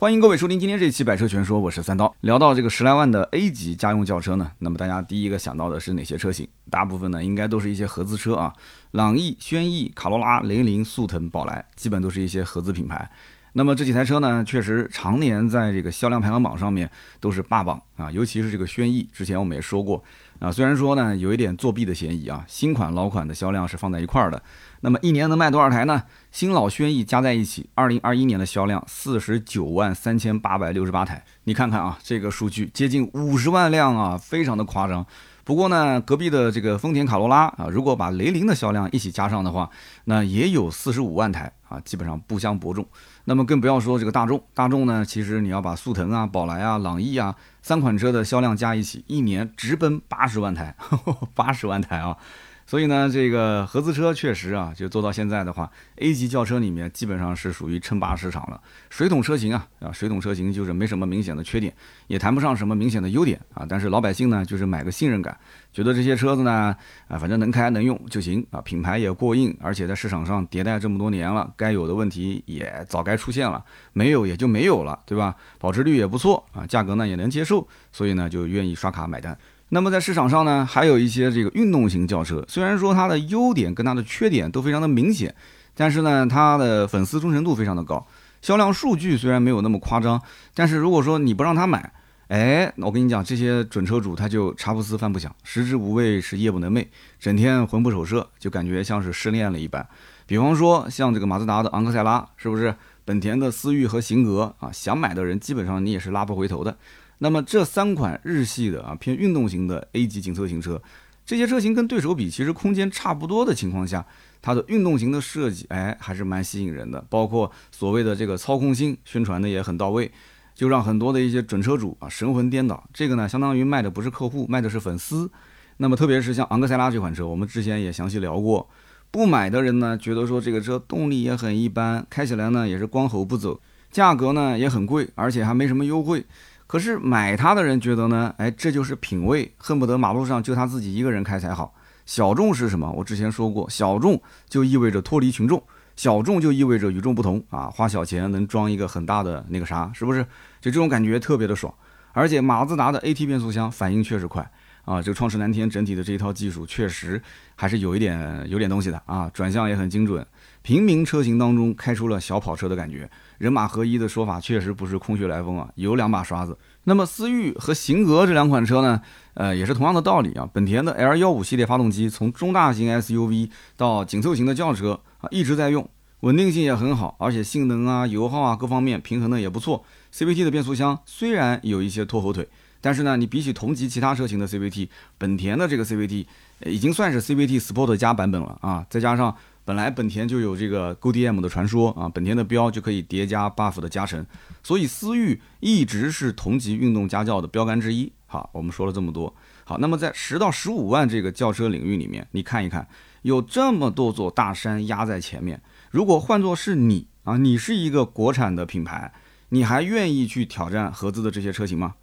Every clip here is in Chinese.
欢迎各位收听今天这期《百车全说》，我是三刀。聊到这个十来万的 A 级家用轿车呢，那么大家第一个想到的是哪些车型？大部分呢应该都是一些合资车啊，朗逸、轩逸、卡罗拉、雷凌、速腾、宝来，基本都是一些合资品牌。那么这几台车呢，确实常年在这个销量排行榜上面都是霸榜啊，尤其是这个轩逸，之前我们也说过啊，虽然说呢有一点作弊的嫌疑啊，新款老款的销量是放在一块儿的。那么一年能卖多少台呢？新老轩逸加在一起，二零二一年的销量四十九万三千八百六十八台。你看看啊，这个数据接近五十万辆啊，非常的夸张。不过呢，隔壁的这个丰田卡罗拉啊，如果把雷凌的销量一起加上的话，那也有四十五万台啊，基本上不相伯仲。那么更不要说这个大众，大众呢，其实你要把速腾啊、宝来啊、朗逸啊三款车的销量加一起，一年直奔八十万台，八十万台啊。所以呢，这个合资车确实啊，就做到现在的话，A 级轿车里面基本上是属于称霸市场了。水桶车型啊，啊，水桶车型就是没什么明显的缺点，也谈不上什么明显的优点啊。但是老百姓呢，就是买个信任感，觉得这些车子呢，啊，反正能开能用就行啊。品牌也过硬，而且在市场上迭代这么多年了，该有的问题也早该出现了，没有也就没有了，对吧？保值率也不错啊，价格呢也能接受，所以呢就愿意刷卡买单。那么在市场上呢，还有一些这个运动型轿车，虽然说它的优点跟它的缺点都非常的明显，但是呢，它的粉丝忠诚度非常的高，销量数据虽然没有那么夸张，但是如果说你不让他买，哎，我跟你讲，这些准车主他就茶不思饭不想，食之无味是夜不能寐，整天魂不守舍，就感觉像是失恋了一般。比方说像这个马自达的昂克赛拉，是不是？本田的思域和型格啊，想买的人基本上你也是拉不回头的。那么这三款日系的啊偏运动型的 A 级紧凑型车，这些车型跟对手比，其实空间差不多的情况下，它的运动型的设计，哎，还是蛮吸引人的。包括所谓的这个操控性宣传的也很到位，就让很多的一些准车主啊神魂颠倒。这个呢，相当于卖的不是客户，卖的是粉丝。那么特别是像昂克赛拉这款车，我们之前也详细聊过，不买的人呢，觉得说这个车动力也很一般，开起来呢也是光吼不走，价格呢也很贵，而且还没什么优惠。可是买它的人觉得呢，哎，这就是品味，恨不得马路上就他自己一个人开才好。小众是什么？我之前说过，小众就意味着脱离群众，小众就意味着与众不同啊！花小钱能装一个很大的那个啥，是不是？就这种感觉特别的爽。而且马自达的 AT 变速箱反应确实快啊，这个创驰蓝天整体的这一套技术确实还是有一点有点东西的啊，转向也很精准。平民车型当中开出了小跑车的感觉，人马合一的说法确实不是空穴来风啊，有两把刷子。那么思域和型格这两款车呢，呃，也是同样的道理啊。本田的 L 幺五系列发动机从中大型 SUV 到紧凑型的轿车啊一直在用，稳定性也很好，而且性能啊、油耗啊各方面平衡的也不错。CVT 的变速箱虽然有一些拖后腿，但是呢，你比起同级其他车型的 CVT，本田的这个 CVT 已经算是 CVT Sport 加版本了啊，再加上。本来本田就有这个 GoDM 的传说啊，本田的标就可以叠加 buff 的加成，所以思域一直是同级运动家轿的标杆之一。好，我们说了这么多，好，那么在十到十五万这个轿车领域里面，你看一看，有这么多座大山压在前面，如果换作是你啊，你是一个国产的品牌，你还愿意去挑战合资的这些车型吗？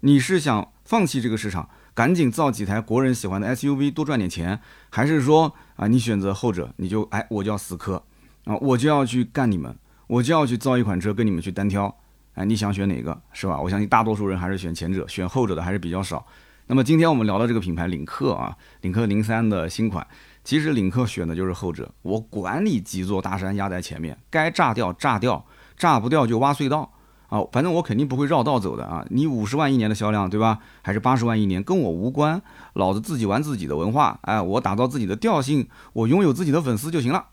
你是想放弃这个市场？赶紧造几台国人喜欢的 SUV，多赚点钱，还是说啊，你选择后者，你就哎，我就要死磕啊，我就要去干你们，我就要去造一款车跟你们去单挑，哎，你想选哪个是吧？我相信大多数人还是选前者，选后者的还是比较少。那么今天我们聊的这个品牌领克啊，领克零三的新款，其实领克选的就是后者，我管你几座大山压在前面，该炸掉炸掉，炸不掉就挖隧道。啊，反正我肯定不会绕道走的啊！你五十万一年的销量，对吧？还是八十万一年，跟我无关。老子自己玩自己的文化，哎，我打造自己的调性，我拥有自己的粉丝就行了。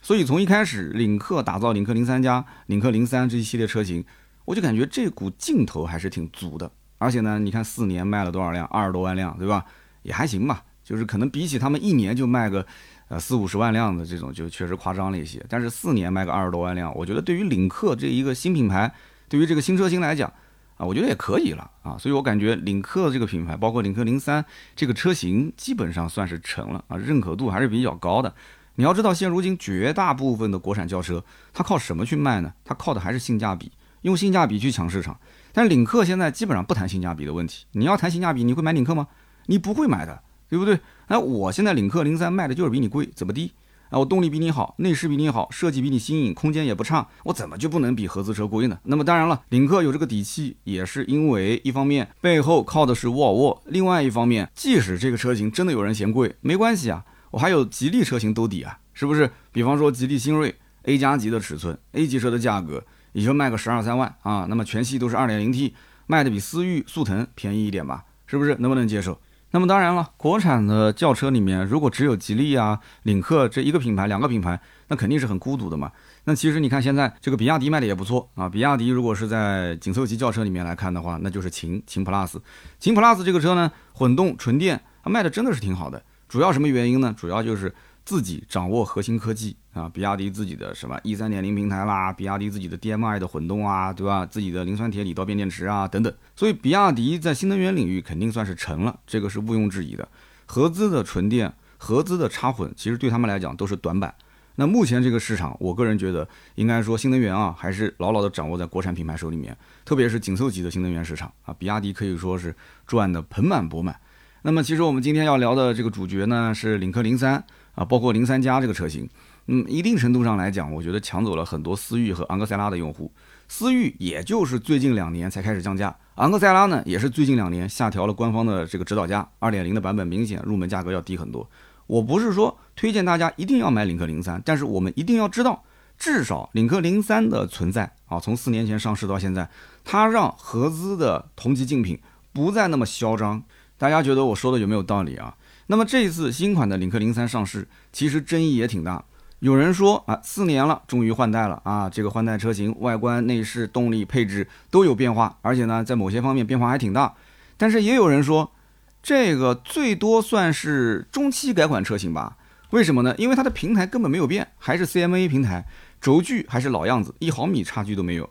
所以从一开始，领克打造领克零三加、领克零三这一系列车型，我就感觉这股劲头还是挺足的。而且呢，你看四年卖了多少辆，二十多万辆，对吧？也还行吧。就是可能比起他们一年就卖个呃四五十万辆的这种，就确实夸张了一些。但是四年卖个二十多万辆，我觉得对于领克这一个新品牌。对于这个新车型来讲，啊，我觉得也可以了啊，所以我感觉领克这个品牌，包括领克零三这个车型，基本上算是成了啊，认可度还是比较高的。你要知道，现如今绝大部分的国产轿车，它靠什么去卖呢？它靠的还是性价比，用性价比去抢市场。但领克现在基本上不谈性价比的问题。你要谈性价比，你会买领克吗？你不会买的，对不对？那，我现在领克零三卖的就是比你贵，怎么地？啊，我动力比你好，内饰比你好，设计比你新颖，空间也不差，我怎么就不能比合资车贵呢？那么当然了，领克有这个底气，也是因为一方面背后靠的是沃尔沃，另外一方面，即使这个车型真的有人嫌贵，没关系啊，我还有吉利车型兜底啊，是不是？比方说吉利星瑞 A 加级的尺寸，A 级车的价格也就卖个十二三万啊，那么全系都是二点零 T，卖的比思域、速腾便宜一点吧，是不是？能不能接受？那么当然了，国产的轿车里面，如果只有吉利啊、领克这一个品牌、两个品牌，那肯定是很孤独的嘛。那其实你看现在这个比亚迪卖的也不错啊。比亚迪如果是在紧凑级轿车里面来看的话，那就是秦秦 PLUS。秦 PLUS 这个车呢，混动纯电，它卖的真的是挺好的。主要什么原因呢？主要就是自己掌握核心科技。啊，比亚迪自己的什么 E 三点零平台啦，比亚迪自己的 DMI 的混动啊，对吧？自己的磷酸铁锂刀片电池啊，等等。所以比亚迪在新能源领域肯定算是成了，这个是毋庸置疑的。合资的纯电、合资的插混，其实对他们来讲都是短板。那目前这个市场，我个人觉得应该说新能源啊，还是牢牢的掌握在国产品牌手里面，特别是紧凑级的新能源市场啊，比亚迪可以说是赚的盆满钵满。那么其实我们今天要聊的这个主角呢，是领克零三啊，包括零三加这个车型。嗯，一定程度上来讲，我觉得抢走了很多思域和昂克赛拉的用户。思域也就是最近两年才开始降价，昂克赛拉呢也是最近两年下调了官方的这个指导价，二点零的版本明显入门价格要低很多。我不是说推荐大家一定要买领克零三，但是我们一定要知道，至少领克零三的存在啊，从四年前上市到现在，它让合资的同级竞品不再那么嚣张。大家觉得我说的有没有道理啊？那么这一次新款的领克零三上市，其实争议也挺大。有人说啊，四年了，终于换代了啊！这个换代车型外观、内饰、动力、配置都有变化，而且呢，在某些方面变化还挺大。但是也有人说，这个最多算是中期改款车型吧？为什么呢？因为它的平台根本没有变，还是 CMA 平台，轴距还是老样子，一毫米差距都没有。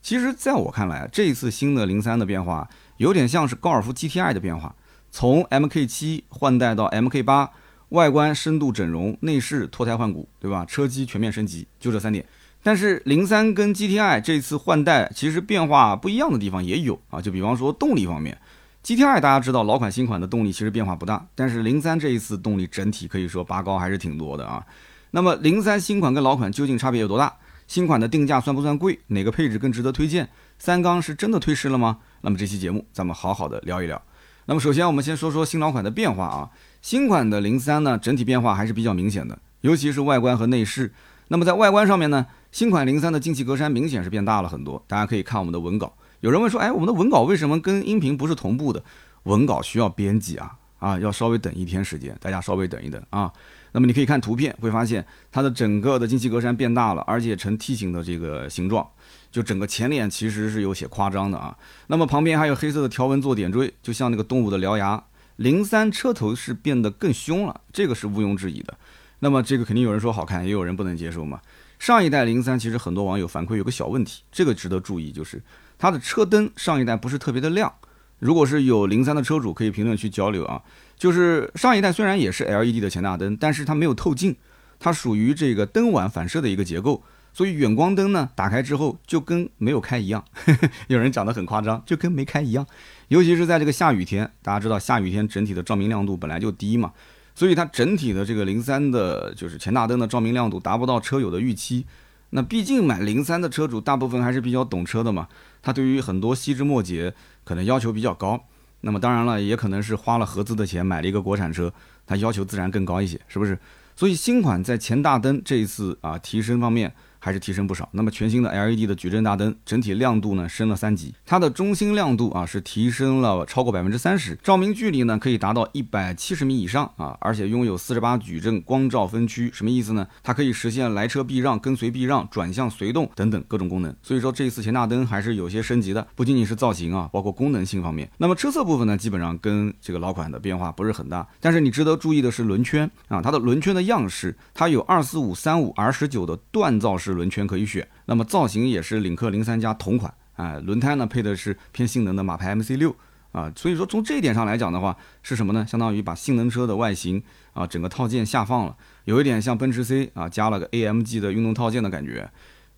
其实，在我看来，这一次新的零三的变化，有点像是高尔夫 GTI 的变化，从 MK7 换代到 MK8。外观深度整容，内饰脱胎换骨，对吧？车机全面升级，就这三点。但是零三跟 GTI 这次换代，其实变化不一样的地方也有啊。就比方说动力方面，GTI 大家知道老款新款的动力其实变化不大，但是零三这一次动力整体可以说拔高还是挺多的啊。那么零三新款跟老款究竟差别有多大？新款的定价算不算贵？哪个配置更值得推荐？三缸是真的退市了吗？那么这期节目咱们好好的聊一聊。那么首先我们先说说新老款的变化啊。新款的零三呢，整体变化还是比较明显的，尤其是外观和内饰。那么在外观上面呢，新款零三的进气格栅明显是变大了很多。大家可以看我们的文稿。有人问说，哎，我们的文稿为什么跟音频不是同步的？文稿需要编辑啊，啊，要稍微等一天时间，大家稍微等一等啊。那么你可以看图片，会发现它的整个的进气格栅变大了，而且呈梯形的这个形状，就整个前脸其实是有些夸张的啊。那么旁边还有黑色的条纹做点缀，就像那个动物的獠牙。零三车头是变得更凶了，这个是毋庸置疑的。那么这个肯定有人说好看，也有人不能接受嘛。上一代零三其实很多网友反馈有个小问题，这个值得注意，就是它的车灯上一代不是特别的亮。如果是有零三的车主可以评论区交流啊。就是上一代虽然也是 LED 的前大灯，但是它没有透镜，它属于这个灯碗反射的一个结构，所以远光灯呢打开之后就跟没有开一样。有人讲得很夸张，就跟没开一样。尤其是在这个下雨天，大家知道下雨天整体的照明亮度本来就低嘛，所以它整体的这个零三的，就是前大灯的照明亮度达不到车友的预期。那毕竟买零三的车主大部分还是比较懂车的嘛，他对于很多细枝末节可能要求比较高。那么当然了，也可能是花了合资的钱买了一个国产车，他要求自然更高一些，是不是？所以新款在前大灯这一次啊提升方面。还是提升不少。那么全新的 LED 的矩阵大灯，整体亮度呢升了三级，它的中心亮度啊是提升了超过百分之三十，照明距离呢可以达到一百七十米以上啊，而且拥有四十八矩阵光照分区，什么意思呢？它可以实现来车避让、跟随避让、转向随动等等各种功能。所以说这一次前大灯还是有些升级的，不仅仅是造型啊，包括功能性方面。那么车侧部分呢，基本上跟这个老款的变化不是很大，但是你值得注意的是轮圈啊，它的轮圈的样式，它有二四五三五 R 十九的锻造式。轮圈可以选，那么造型也是领克零三加同款，哎，轮胎呢配的是偏性能的马牌 MC 六啊，所以说从这一点上来讲的话，是什么呢？相当于把性能车的外形啊整个套件下放了，有一点像奔驰 C 啊加了个 AMG 的运动套件的感觉。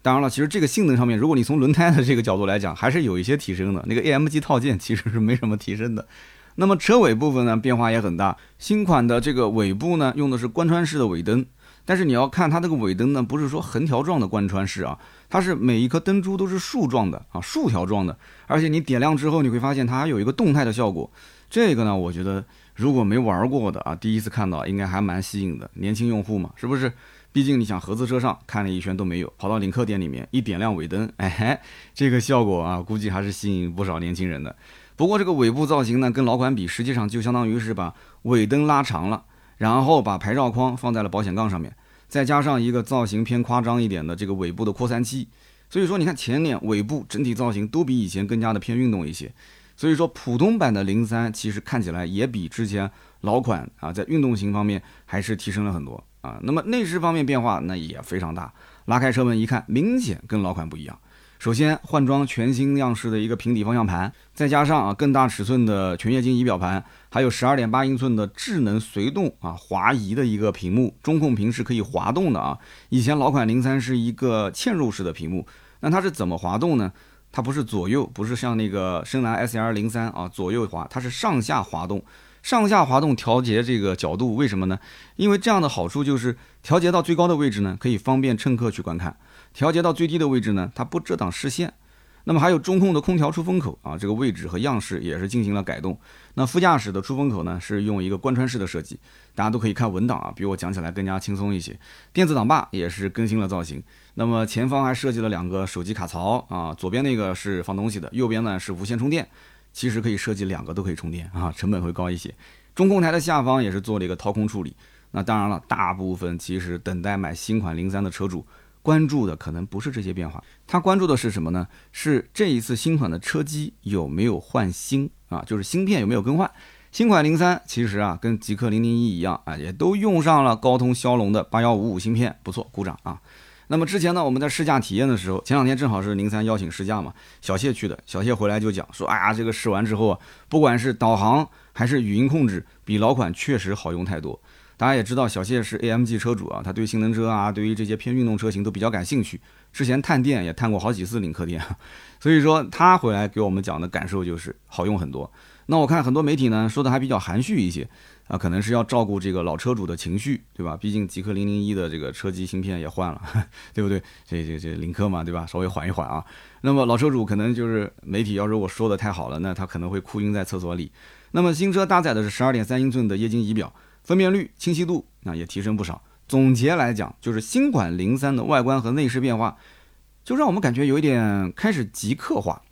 当然了，其实这个性能上面，如果你从轮胎的这个角度来讲，还是有一些提升的。那个 AMG 套件其实是没什么提升的。那么车尾部分呢变化也很大，新款的这个尾部呢用的是贯穿式的尾灯。但是你要看它这个尾灯呢，不是说横条状的贯穿式啊，它是每一颗灯珠都是竖状的啊，竖条状的，而且你点亮之后，你会发现它还有一个动态的效果。这个呢，我觉得如果没玩过的啊，第一次看到应该还蛮吸引的。年轻用户嘛，是不是？毕竟你想合资车上看了一圈都没有，跑到领克店里面一点亮尾灯，哎，这个效果啊，估计还是吸引不少年轻人的。不过这个尾部造型呢，跟老款比，实际上就相当于是把尾灯拉长了，然后把牌照框放在了保险杠上面，再加上一个造型偏夸张一点的这个尾部的扩散器。所以说，你看前脸、尾部整体造型都比以前更加的偏运动一些。所以说，普通版的零三其实看起来也比之前老款啊，在运动型方面还是提升了很多啊。那么内饰方面变化那也非常大，拉开车门一看，明显跟老款不一样。首先换装全新样式的一个平底方向盘，再加上啊更大尺寸的全液晶仪表盘，还有十二点八英寸的智能随动啊滑移的一个屏幕，中控屏是可以滑动的啊。以前老款零三是一个嵌入式的屏幕，那它是怎么滑动呢？它不是左右，不是像那个深蓝 S L 零三啊左右滑，它是上下滑动，上下滑动调节这个角度，为什么呢？因为这样的好处就是调节到最高的位置呢，可以方便乘客去观看；调节到最低的位置呢，它不遮挡视线。那么还有中控的空调出风口啊，这个位置和样式也是进行了改动。那副驾驶的出风口呢，是用一个贯穿式的设计，大家都可以看文档啊，比我讲起来更加轻松一些。电子挡把也是更新了造型。那么前方还设计了两个手机卡槽啊，左边那个是放东西的，右边呢是无线充电。其实可以设计两个都可以充电啊，成本会高一些。中控台的下方也是做了一个掏空处理。那当然了，大部分其实等待买新款零三的车主。关注的可能不是这些变化，他关注的是什么呢？是这一次新款的车机有没有换新啊？就是芯片有没有更换？新款零三其实啊，跟极氪零零一一样啊，也都用上了高通骁龙的八幺五五芯片，不错，鼓掌啊！那么之前呢，我们在试驾体验的时候，前两天正好是零三邀请试驾嘛，小谢去的，小谢回来就讲说，哎呀，这个试完之后啊，不管是导航还是语音控制，比老款确实好用太多。大家也知道，小谢是 AMG 车主啊，他对性能车啊，对于这些偏运动车型都比较感兴趣。之前探店也探过好几次领克店，所以说他回来给我们讲的感受就是好用很多。那我看很多媒体呢说的还比较含蓄一些啊，可能是要照顾这个老车主的情绪，对吧？毕竟极氪零零一的这个车机芯片也换了，对不对？这这这领克嘛，对吧？稍微缓一缓啊。那么老车主可能就是媒体要如果说的太好了，那他可能会哭晕在厕所里。那么新车搭载的是十二点三英寸的液晶仪表。分辨率、清晰度啊也提升不少。总结来讲，就是新款零三的外观和内饰变化，就让我们感觉有一点开始极客化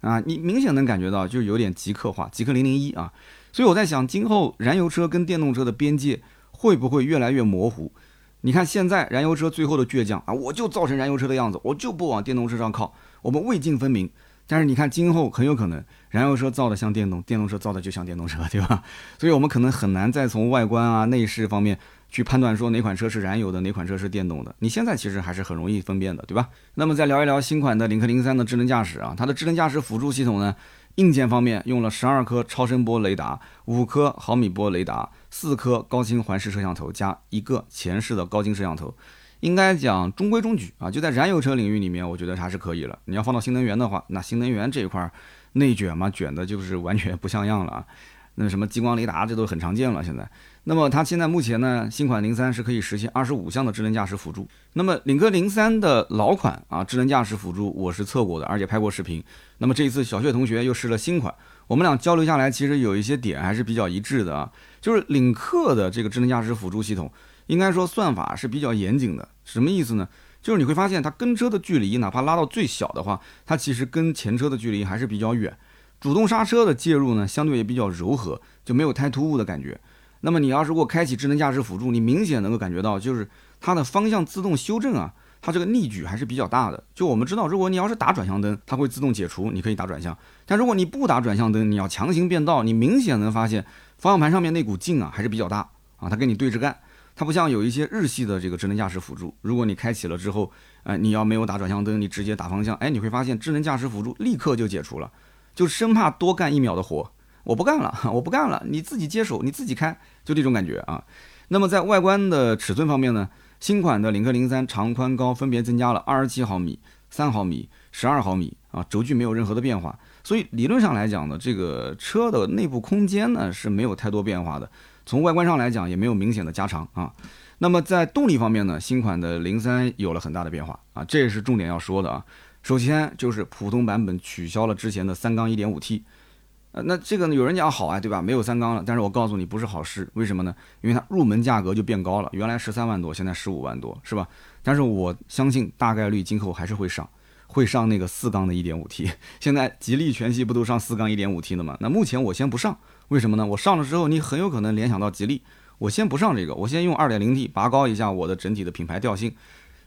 啊！你明显能感觉到，就是有点极客化，极客零零一啊。所以我在想，今后燃油车跟电动车的边界会不会越来越模糊？你看现在燃油车最后的倔强啊，我就造成燃油车的样子，我就不往电动车上靠，我们魏晋分明。但是你看，今后很有可能，燃油车造的像电动，电动车造的就像电动车，对吧？所以我们可能很难再从外观啊、内饰方面去判断说哪款车是燃油的，哪款车是电动的。你现在其实还是很容易分辨的，对吧？那么再聊一聊新款的领克零三的智能驾驶啊，它的智能驾驶辅助系统呢，硬件方面用了十二颗超声波雷达、五颗毫米波雷达、四颗高清环视摄像头加一个前视的高清摄像头。应该讲中规中矩啊，就在燃油车领域里面，我觉得还是可以了。你要放到新能源的话，那新能源这一块内卷嘛，卷的就是完全不像样了啊。那什么激光雷达，这都很常见了。现在，那么它现在目前呢，新款零三是可以实现二十五项的智能驾驶辅助。那么领克零三的老款啊，智能驾驶辅助我是测过的，而且拍过视频。那么这一次小薛同学又试了新款，我们俩交流下来，其实有一些点还是比较一致的啊，就是领克的这个智能驾驶辅助系统。应该说算法是比较严谨的，什么意思呢？就是你会发现它跟车的距离，哪怕拉到最小的话，它其实跟前车的距离还是比较远。主动刹车的介入呢，相对也比较柔和，就没有太突兀的感觉。那么你要如果开启智能驾驶辅助，你明显能够感觉到，就是它的方向自动修正啊，它这个逆矩还是比较大的。就我们知道，如果你要是打转向灯，它会自动解除，你可以打转向；但如果你不打转向灯，你要强行变道，你明显能发现方向盘上面那股劲啊还是比较大啊，它跟你对着干。它不像有一些日系的这个智能驾驶辅助，如果你开启了之后，呃，你要没有打转向灯，你直接打方向，哎，你会发现智能驾驶辅助立刻就解除了，就生怕多干一秒的活，我不干了，我不干了，你自己接手，你自己开，就这种感觉啊。那么在外观的尺寸方面呢，新款的领克零三长宽高分别增加了二十七毫米、三毫米、十二毫米啊，轴距没有任何的变化，所以理论上来讲呢，这个车的内部空间呢是没有太多变化的。从外观上来讲，也没有明显的加长啊。那么在动力方面呢，新款的零三有了很大的变化啊，这也是重点要说的啊。首先就是普通版本取消了之前的三缸一点五 T，呃，那这个呢有人讲好啊，对吧？没有三缸了，但是我告诉你不是好事，为什么呢？因为它入门价格就变高了，原来十三万多，现在十五万多，是吧？但是我相信大概率今后还是会上，会上那个四缸的一点五 T。现在吉利全系不都上四缸一点五 T 的吗？那目前我先不上，为什么呢？我上了之后，你很有可能联想到吉利，我先不上这个，我先用二点零 T 拔高一下我的整体的品牌调性。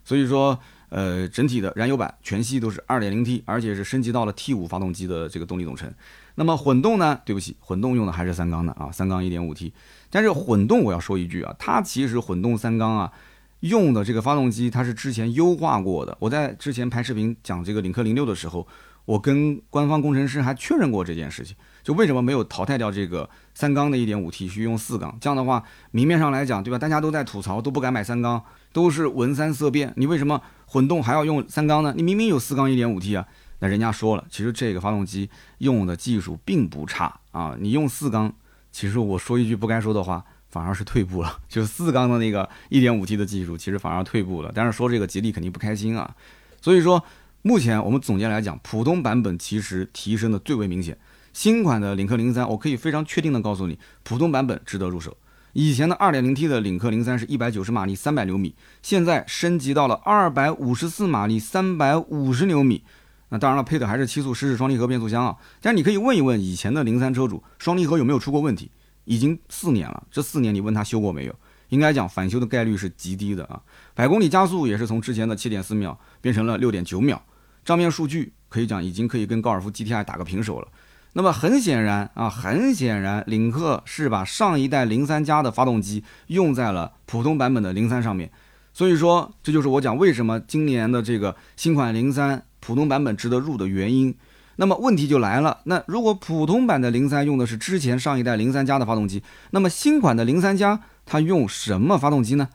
所以说。呃，整体的燃油版全系都是 2.0T，而且是升级到了 T5 发动机的这个动力总成。那么混动呢？对不起，混动用的还是三缸的啊，三缸 1.5T。但是混动我要说一句啊，它其实混动三缸啊，用的这个发动机它是之前优化过的。我在之前拍视频讲这个领克零六的时候，我跟官方工程师还确认过这件事情，就为什么没有淘汰掉这个三缸的一点五 T 去用四缸？这样的话，明面上来讲，对吧？大家都在吐槽，都不敢买三缸，都是闻三色变。你为什么？混动还要用三缸呢？你明明有四缸一点五 T 啊！那人家说了，其实这个发动机用的技术并不差啊。你用四缸，其实我说一句不该说的话，反而是退步了。就四缸的那个一点五 T 的技术，其实反而退步了。但是说这个吉利肯定不开心啊。所以说，目前我们总结来讲，普通版本其实提升的最为明显。新款的领克零三，我可以非常确定的告诉你，普通版本值得入手。以前的 2.0T 的领克零三是一百九十马力，三百牛米，现在升级到了二百五十四马力，三百五十牛米。那当然了，配的还是七速湿式双离合变速箱啊。但是你可以问一问以前的零三车主，双离合有没有出过问题？已经四年了，这四年你问他修过没有？应该讲返修的概率是极低的啊。百公里加速也是从之前的七点四秒变成了六点九秒，账面数据可以讲已经可以跟高尔夫 GTI 打个平手了。那么很显然啊，很显然，领克是把上一代零三加的发动机用在了普通版本的零三上面，所以说这就是我讲为什么今年的这个新款零三普通版本值得入的原因。那么问题就来了，那如果普通版的零三用的是之前上一代零三加的发动机，那么新款的零三加它用什么发动机呢？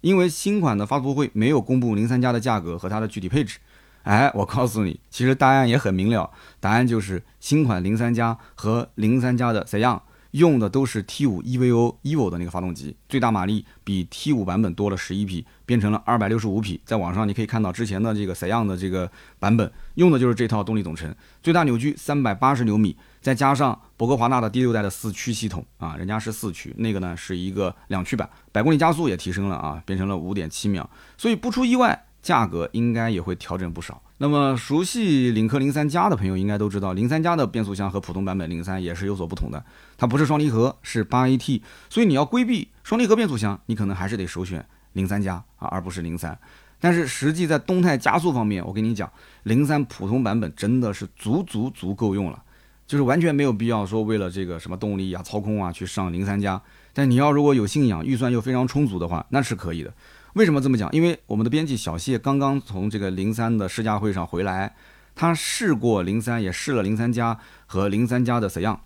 因为新款的发布会没有公布零三加的价格和它的具体配置。哎，我告诉你，其实答案也很明了，答案就是新款零三加和零三加的怎样用的都是 T5 EVO EVO 的那个发动机，最大马力比 T5 版本多了十一匹，变成了二百六十五匹。在网上你可以看到之前的这个怎样的这个版本用的就是这套动力总成，最大扭矩三百八十牛米，再加上博格华纳的第六代的四驱系统啊，人家是四驱，那个呢是一个两驱版，百公里加速也提升了啊，变成了五点七秒，所以不出意外。价格应该也会调整不少。那么熟悉领克零三加的朋友应该都知道，零三加的变速箱和普通版本零三也是有所不同的。它不是双离合，是八 AT，所以你要规避双离合变速箱，你可能还是得首选零三加啊，而不是零三。但是实际在动态加速方面，我跟你讲，零三普通版本真的是足足足够用了，就是完全没有必要说为了这个什么动力啊、操控啊去上零三加。但你要如果有信仰，预算又非常充足的话，那是可以的。为什么这么讲？因为我们的编辑小谢刚刚从这个零三的试驾会上回来，他试过零三，也试了零三加和零三加的怎样。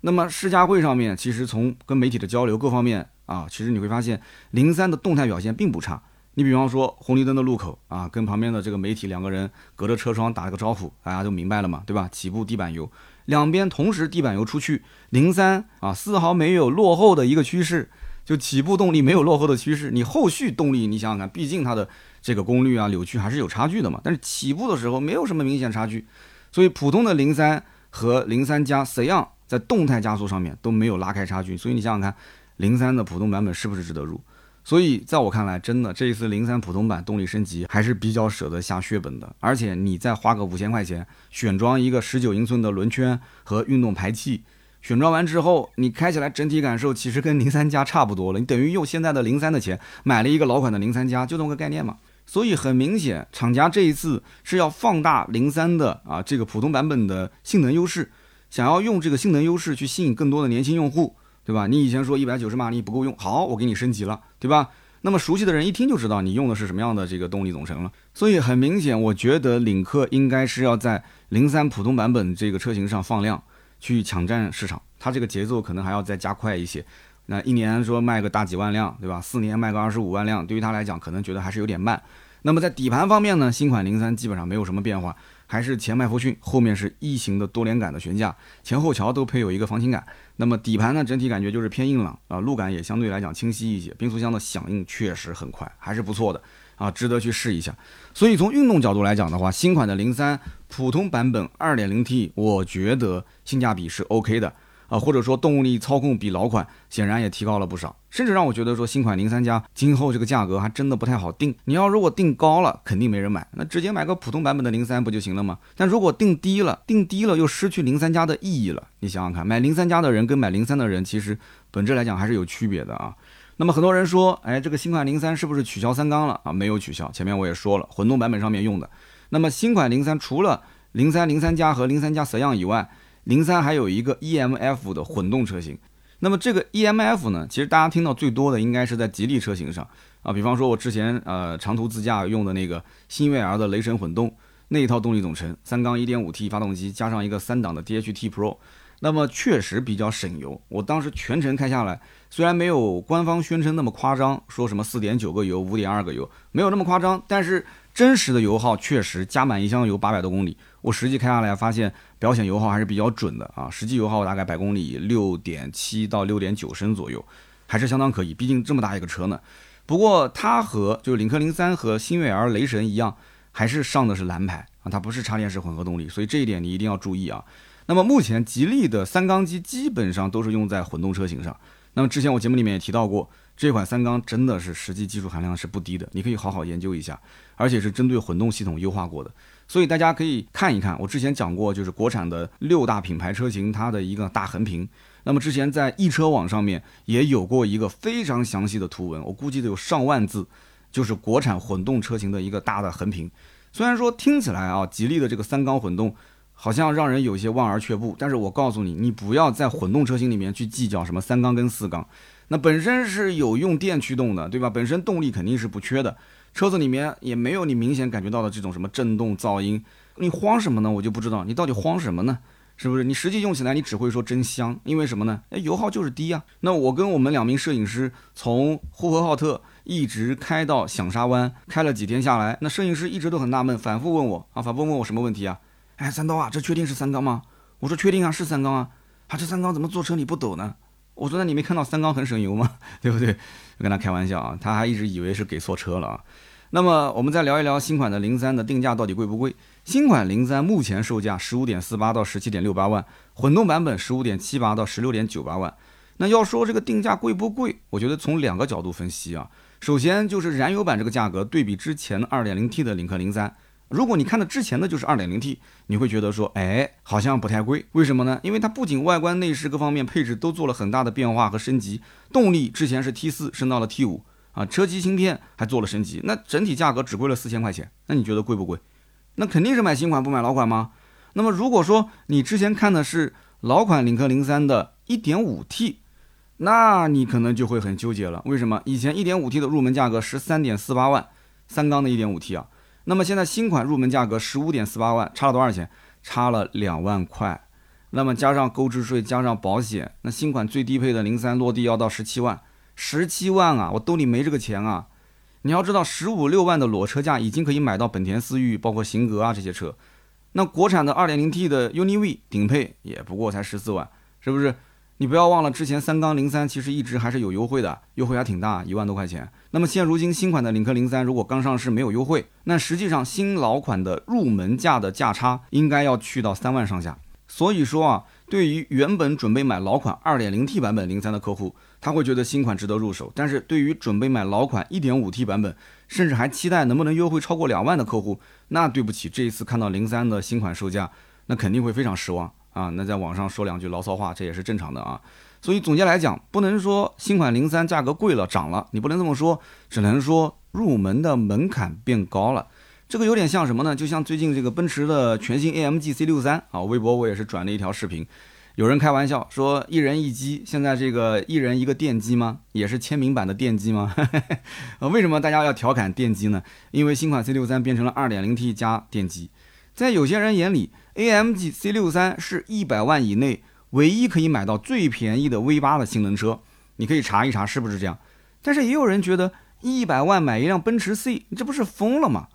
那么试驾会上面，其实从跟媒体的交流各方面啊，其实你会发现零三的动态表现并不差。你比方说红绿灯的路口啊，跟旁边的这个媒体两个人隔着车窗打了个招呼，大家都明白了嘛，对吧？起步地板油，两边同时地板油出去，零三啊丝毫没有落后的一个趋势。就起步动力没有落后的趋势，你后续动力你想想看，毕竟它的这个功率啊、扭矩还是有差距的嘛。但是起步的时候没有什么明显差距，所以普通的零三和零三加怎样在动态加速上面都没有拉开差距。所以你想想看，零三的普通版本是不是值得入？所以在我看来，真的这一次零三普通版动力升级还是比较舍得下血本的。而且你再花个五千块钱选装一个十九英寸的轮圈和运动排气。选装完之后，你开起来整体感受其实跟零三加差不多了。你等于用现在的零三的钱买了一个老款的零三加，就这么个概念嘛。所以很明显，厂家这一次是要放大零三的啊这个普通版本的性能优势，想要用这个性能优势去吸引更多的年轻用户，对吧？你以前说一百九十马力不够用，好，我给你升级了，对吧？那么熟悉的人一听就知道你用的是什么样的这个动力总成了。所以很明显，我觉得领克应该是要在零三普通版本这个车型上放量。去抢占市场，它这个节奏可能还要再加快一些。那一年说卖个大几万辆，对吧？四年卖个二十五万辆，对于它来讲可能觉得还是有点慢。那么在底盘方面呢，新款零三基本上没有什么变化，还是前麦弗逊，后面是异形的多连杆的悬架，前后桥都配有一个防倾杆。那么底盘呢，整体感觉就是偏硬朗啊，路感也相对来讲清晰一些，变速箱的响应确实很快，还是不错的啊，值得去试一下。所以从运动角度来讲的话，新款的零三普通版本 2.0T，我觉得性价比是 OK 的。啊，或者说动力操控比老款显然也提高了不少，甚至让我觉得说新款零三加今后这个价格还真的不太好定。你要如果定高了，肯定没人买，那直接买个普通版本的零三不就行了吗？但如果定低了，定低了又失去零三加的意义了。你想想看，买零三加的人跟买零三的人其实本质来讲还是有区别的啊。那么很多人说，哎，这个新款零三是不是取消三缸了啊？没有取消，前面我也说了，混动版本上面用的。那么新款零三除了零三零三加和零三加 s 样以外，零三还有一个 EMF 的混动车型，那么这个 EMF 呢，其实大家听到最多的应该是在吉利车型上啊，比方说我之前呃长途自驾用的那个新悦 R 的雷神混动那一套动力总成，三缸 1.5T 发动机加上一个三档的 DHT Pro，那么确实比较省油。我当时全程开下来，虽然没有官方宣称那么夸张，说什么4.9个油、5.2个油，没有那么夸张，但是真实的油耗确实加满一箱油八百多公里。我实际开下来发现，表显油耗还是比较准的啊！实际油耗大概百公里六点七到六点九升左右，还是相当可以。毕竟这么大一个车呢。不过它和就是领克零三和星越 L 雷神一样，还是上的是蓝牌啊，它不是插电式混合动力，所以这一点你一定要注意啊。那么目前吉利的三缸机基本上都是用在混动车型上。那么之前我节目里面也提到过，这款三缸真的是实际技术含量是不低的，你可以好好研究一下，而且是针对混动系统优化过的。所以大家可以看一看，我之前讲过，就是国产的六大品牌车型它的一个大横屏。那么之前在易车网上面也有过一个非常详细的图文，我估计得有上万字，就是国产混动车型的一个大的横屏。虽然说听起来啊，吉利的这个三缸混动好像让人有些望而却步，但是我告诉你，你不要在混动车型里面去计较什么三缸跟四缸，那本身是有用电驱动的，对吧？本身动力肯定是不缺的。车子里面也没有你明显感觉到的这种什么震动噪音，你慌什么呢？我就不知道你到底慌什么呢？是不是？你实际用起来你只会说真香，因为什么呢？哎，油耗就是低啊。那我跟我们两名摄影师从呼和浩特一直开到响沙湾，开了几天下来，那摄影师一直都很纳闷，反复问我啊，反复问我什么问题啊？哎，三刀啊，这确定是三缸吗？我说确定啊，是三缸啊。他这三缸怎么坐车里不抖呢？我说那你没看到三缸很省油吗？对不对？跟他开玩笑啊，他还一直以为是给错车了啊。那么我们再聊一聊新款的零三的定价到底贵不贵？新款零三目前售价十五点四八到十七点六八万，混动版本十五点七八到十六点九八万。那要说这个定价贵不贵？我觉得从两个角度分析啊。首先就是燃油版这个价格对比之前二点零 T 的领克零三，如果你看的之前的就是二点零 T，你会觉得说，哎，好像不太贵。为什么呢？因为它不仅外观内饰各方面配置都做了很大的变化和升级，动力之前是 T 四升到了 T 五。啊，车机芯片还做了升级，那整体价格只贵了四千块钱，那你觉得贵不贵？那肯定是买新款不买老款吗？那么如果说你之前看的是老款领克零三的 1.5T，那你可能就会很纠结了。为什么？以前 1.5T 的入门价格十三点四八万，三缸的 1.5T 啊，那么现在新款入门价格十五点四八万，差了多少钱？差了两万块。那么加上购置税，加上保险，那新款最低配的零三落地要到十七万。十七万啊，我兜里没这个钱啊！你要知道，十五六万的裸车价已经可以买到本田思域、包括型格啊这些车。那国产的二点零 T 的 UNI-V 顶配也不过才十四万，是不是？你不要忘了，之前三缸零三其实一直还是有优惠的，优惠还挺大，一万多块钱。那么现如今新款的领克零三如果刚上市没有优惠，那实际上新老款的入门价的价差应该要去到三万上下。所以说啊，对于原本准备买老款二点零 T 版本零三的客户，他会觉得新款值得入手，但是对于准备买老款 1.5T 版本，甚至还期待能不能优惠超过两万的客户，那对不起，这一次看到零三的新款售价，那肯定会非常失望啊！那在网上说两句牢骚话，这也是正常的啊。所以总结来讲，不能说新款零三价格贵了涨了，你不能这么说，只能说入门的门槛变高了。这个有点像什么呢？就像最近这个奔驰的全新 AMG C63 啊，微博我也是转了一条视频。有人开玩笑说，一人一机，现在这个一人一个电机吗？也是签名版的电机吗？为什么大家要调侃电机呢？因为新款 C63 变成了 2.0T 加电机，在有些人眼里，AMG C63 是一百万以内唯一可以买到最便宜的 V8 的性能车，你可以查一查是不是这样。但是也有人觉得，一百万买一辆奔驰 C，你这不是疯了吗？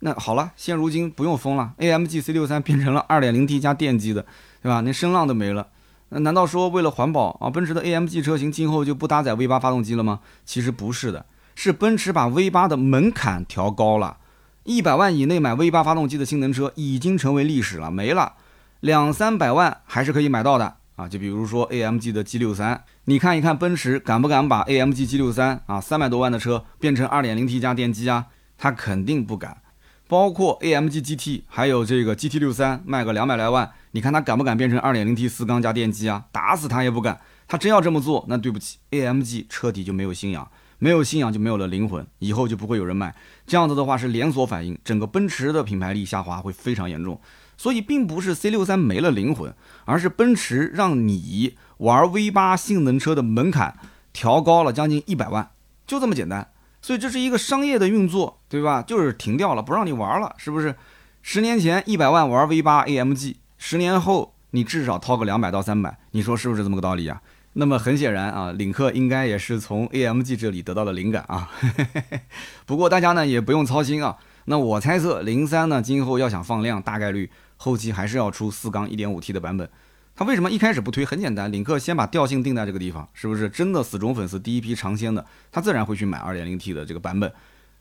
那好了，现如今不用疯了，AMG C63 变成了 2.0T 加电机的，对吧？连声浪都没了。那难道说为了环保啊，奔驰的 AMG 车型今后就不搭载 V8 发动机了吗？其实不是的，是奔驰把 V8 的门槛调高了，一百万以内买 V 八发动机的性能车已经成为历史了，没了，两三百万还是可以买到的啊。就比如说 AMG 的 G63，你看一看奔驰敢不敢把 AMG G63 啊三百多万的车变成 2.0T 加电机啊？他肯定不敢。包括 AMG GT，还有这个 GT63，卖个两百来万，你看他敢不敢变成 2.0T 四缸加电机啊？打死他也不敢。他真要这么做，那对不起，AMG 彻底就没有信仰，没有信仰就没有了灵魂，以后就不会有人买。这样子的话是连锁反应，整个奔驰的品牌力下滑会非常严重。所以并不是 C63 没了灵魂，而是奔驰让你玩 V8 性能车的门槛调高了将近一百万，就这么简单。所以这是一个商业的运作，对吧？就是停掉了，不让你玩了，是不是？十年前一百万玩 V 八 AMG，十年后你至少掏个两百到三百，你说是不是这么个道理啊？那么很显然啊，领克应该也是从 AMG 这里得到了灵感啊。不过大家呢也不用操心啊。那我猜测零三呢今后要想放量，大概率后期还是要出四缸一点五 T 的版本。他为什么一开始不推？很简单，领克先把调性定在这个地方，是不是真的死忠粉丝第一批尝鲜的，他自然会去买 2.0T 的这个版本。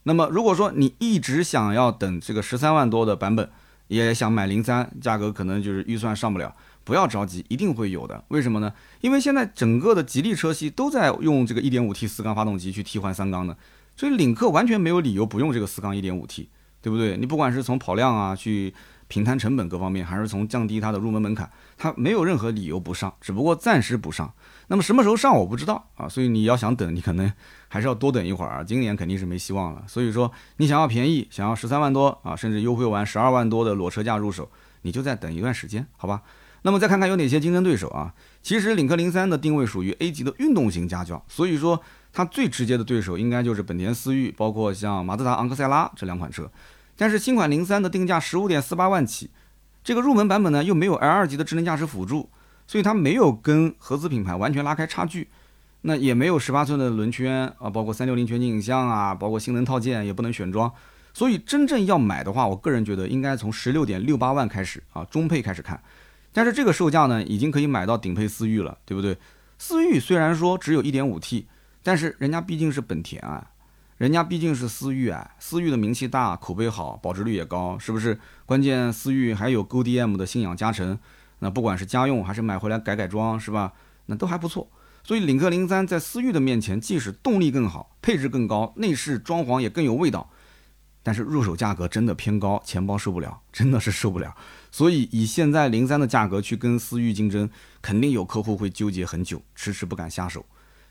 那么如果说你一直想要等这个十三万多的版本，也想买零三，价格可能就是预算上不了，不要着急，一定会有的。为什么呢？因为现在整个的吉利车系都在用这个 1.5T 四缸发动机去替换三缸的，所以领克完全没有理由不用这个四缸 1.5T，对不对？你不管是从跑量啊去。平摊成本各方面，还是从降低它的入门门槛，它没有任何理由不上，只不过暂时不上。那么什么时候上我不知道啊，所以你要想等，你可能还是要多等一会儿啊。今年肯定是没希望了。所以说，你想要便宜，想要十三万多啊，甚至优惠完十二万多的裸车价入手，你就再等一段时间，好吧？那么再看看有哪些竞争对手啊？其实领克零三的定位属于 A 级的运动型家轿，所以说它最直接的对手应该就是本田思域，包括像马自达昂克赛拉这两款车。但是新款零三的定价十五点四八万起，这个入门版本呢又没有 L 二级的智能驾驶辅助，所以它没有跟合资品牌完全拉开差距，那也没有十八寸的轮圈啊，包括三六零全景影像啊，包括性能套件也不能选装，所以真正要买的话，我个人觉得应该从十六点六八万开始啊，中配开始看。但是这个售价呢，已经可以买到顶配思域了，对不对？思域虽然说只有一点五 T，但是人家毕竟是本田啊。人家毕竟是思域啊，思域的名气大，口碑好，保值率也高，是不是？关键思域还有 GoDM 的信仰加成，那不管是家用还是买回来改改装，是吧？那都还不错。所以领克零三在思域的面前，即使动力更好，配置更高，内饰装潢也更有味道，但是入手价格真的偏高，钱包受不了，真的是受不了。所以以现在零三的价格去跟思域竞争，肯定有客户会纠结很久，迟迟不敢下手。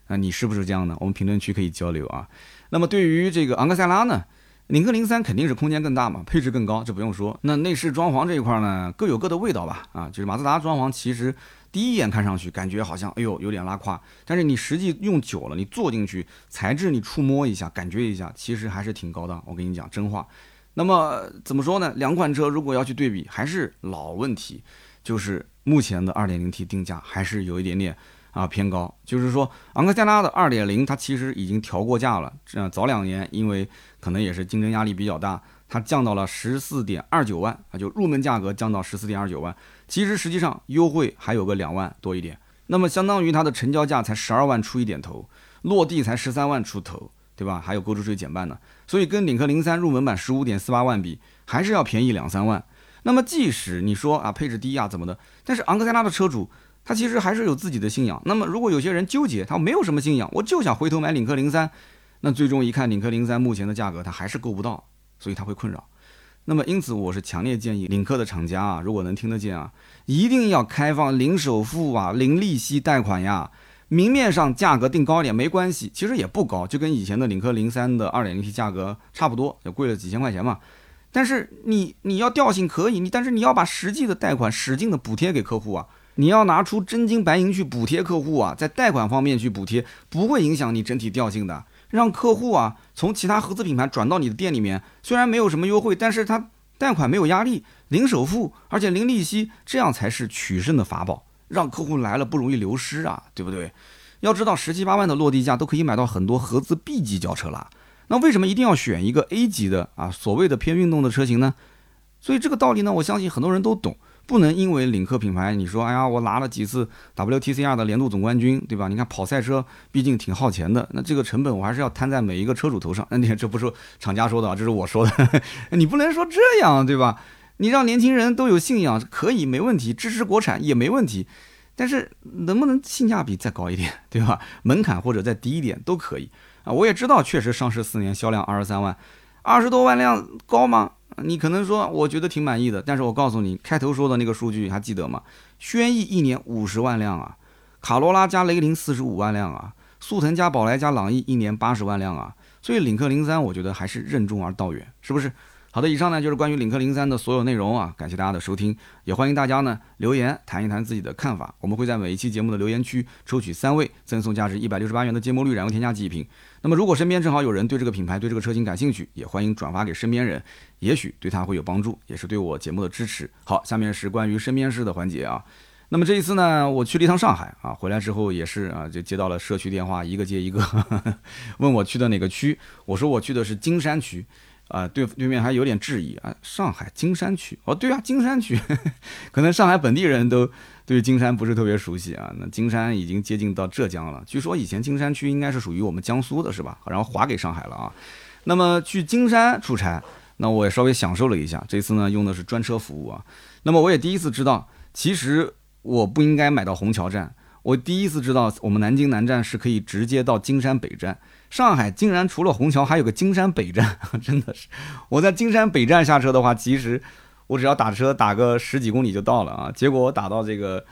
那你是不是这样呢？我们评论区可以交流啊。那么对于这个昂克赛拉呢，领克零三肯定是空间更大嘛，配置更高，这不用说。那内饰装潢这一块呢，各有各的味道吧。啊，就是马自达装潢，其实第一眼看上去感觉好像，哎呦有点拉胯，但是你实际用久了，你坐进去，材质你触摸一下，感觉一下，其实还是挺高档。我跟你讲真话。那么怎么说呢？两款车如果要去对比，还是老问题，就是目前的二点零 T 定价还是有一点点。啊，偏高，就是说，昂克赛拉的二点零，它其实已经调过价了。这样早两年，因为可能也是竞争压力比较大，它降到了十四点二九万啊，就入门价格降到十四点二九万。其实实际上优惠还有个两万多一点，那么相当于它的成交价才十二万出一点头，落地才十三万出头，对吧？还有购置税减半呢，所以跟领克零三入门版十五点四八万比，还是要便宜两三万。那么即使你说啊配置低啊怎么的，但是昂克赛拉的车主。他其实还是有自己的信仰。那么，如果有些人纠结，他没有什么信仰，我就想回头买领克零三，那最终一看领克零三目前的价格，他还是够不到，所以他会困扰。那么，因此我是强烈建议领克的厂家啊，如果能听得见啊，一定要开放零首付啊、零利息贷款呀。明面上价格定高一点没关系，其实也不高，就跟以前的领克零三的二点零 T 价格差不多，就贵了几千块钱嘛。但是你你要调性可以，你但是你要把实际的贷款使劲的补贴给客户啊。你要拿出真金白银去补贴客户啊，在贷款方面去补贴，不会影响你整体调性的。让客户啊从其他合资品牌转到你的店里面，虽然没有什么优惠，但是他贷款没有压力，零首付，而且零利息，这样才是取胜的法宝，让客户来了不容易流失啊，对不对？要知道十七八万的落地价都可以买到很多合资 B 级轿车了，那为什么一定要选一个 A 级的啊？所谓的偏运动的车型呢？所以这个道理呢，我相信很多人都懂。不能因为领克品牌，你说哎呀，我拿了几次 WTCR 的年度总冠军，对吧？你看跑赛车毕竟挺耗钱的，那这个成本我还是要摊在每一个车主头上。那你看，这不是厂家说的啊，这是我说的。你不能说这样，对吧？你让年轻人都有信仰可以没问题，支持国产也没问题，但是能不能性价比再高一点，对吧？门槛或者再低一点都可以啊。我也知道，确实上市四年销量二十三万，二十多万辆高吗？你可能说，我觉得挺满意的，但是我告诉你，开头说的那个数据还记得吗？轩逸一年五十万辆啊，卡罗拉加雷凌四十五万辆啊，速腾加宝来加朗逸一年八十万辆啊，所以领克零三我觉得还是任重而道远，是不是？好的，以上呢就是关于领克零三的所有内容啊，感谢大家的收听，也欢迎大家呢留言谈一谈自己的看法，我们会在每一期节目的留言区抽取三位赠送价值一百六十八元的芥末绿燃油添加剂一瓶。那么如果身边正好有人对这个品牌、对这个车型感兴趣，也欢迎转发给身边人，也许对他会有帮助，也是对我节目的支持。好，下面是关于身边事的环节啊。那么这一次呢，我去了一趟上海啊，回来之后也是啊，就接到了社区电话，一个接一个，问我去的哪个区，我说我去的是金山区。啊，对对面还有点质疑啊，上海金山区哦，对啊，金山区，可能上海本地人都对金山不是特别熟悉啊。那金山已经接近到浙江了，据说以前金山区应该是属于我们江苏的，是吧？然后划给上海了啊。那么去金山出差，那我也稍微享受了一下，这次呢用的是专车服务啊。那么我也第一次知道，其实我不应该买到虹桥站，我第一次知道我们南京南站是可以直接到金山北站。上海竟然除了虹桥还有个金山北站，真的是！我在金山北站下车的话，其实我只要打车打个十几公里就到了啊。结果我打到这个，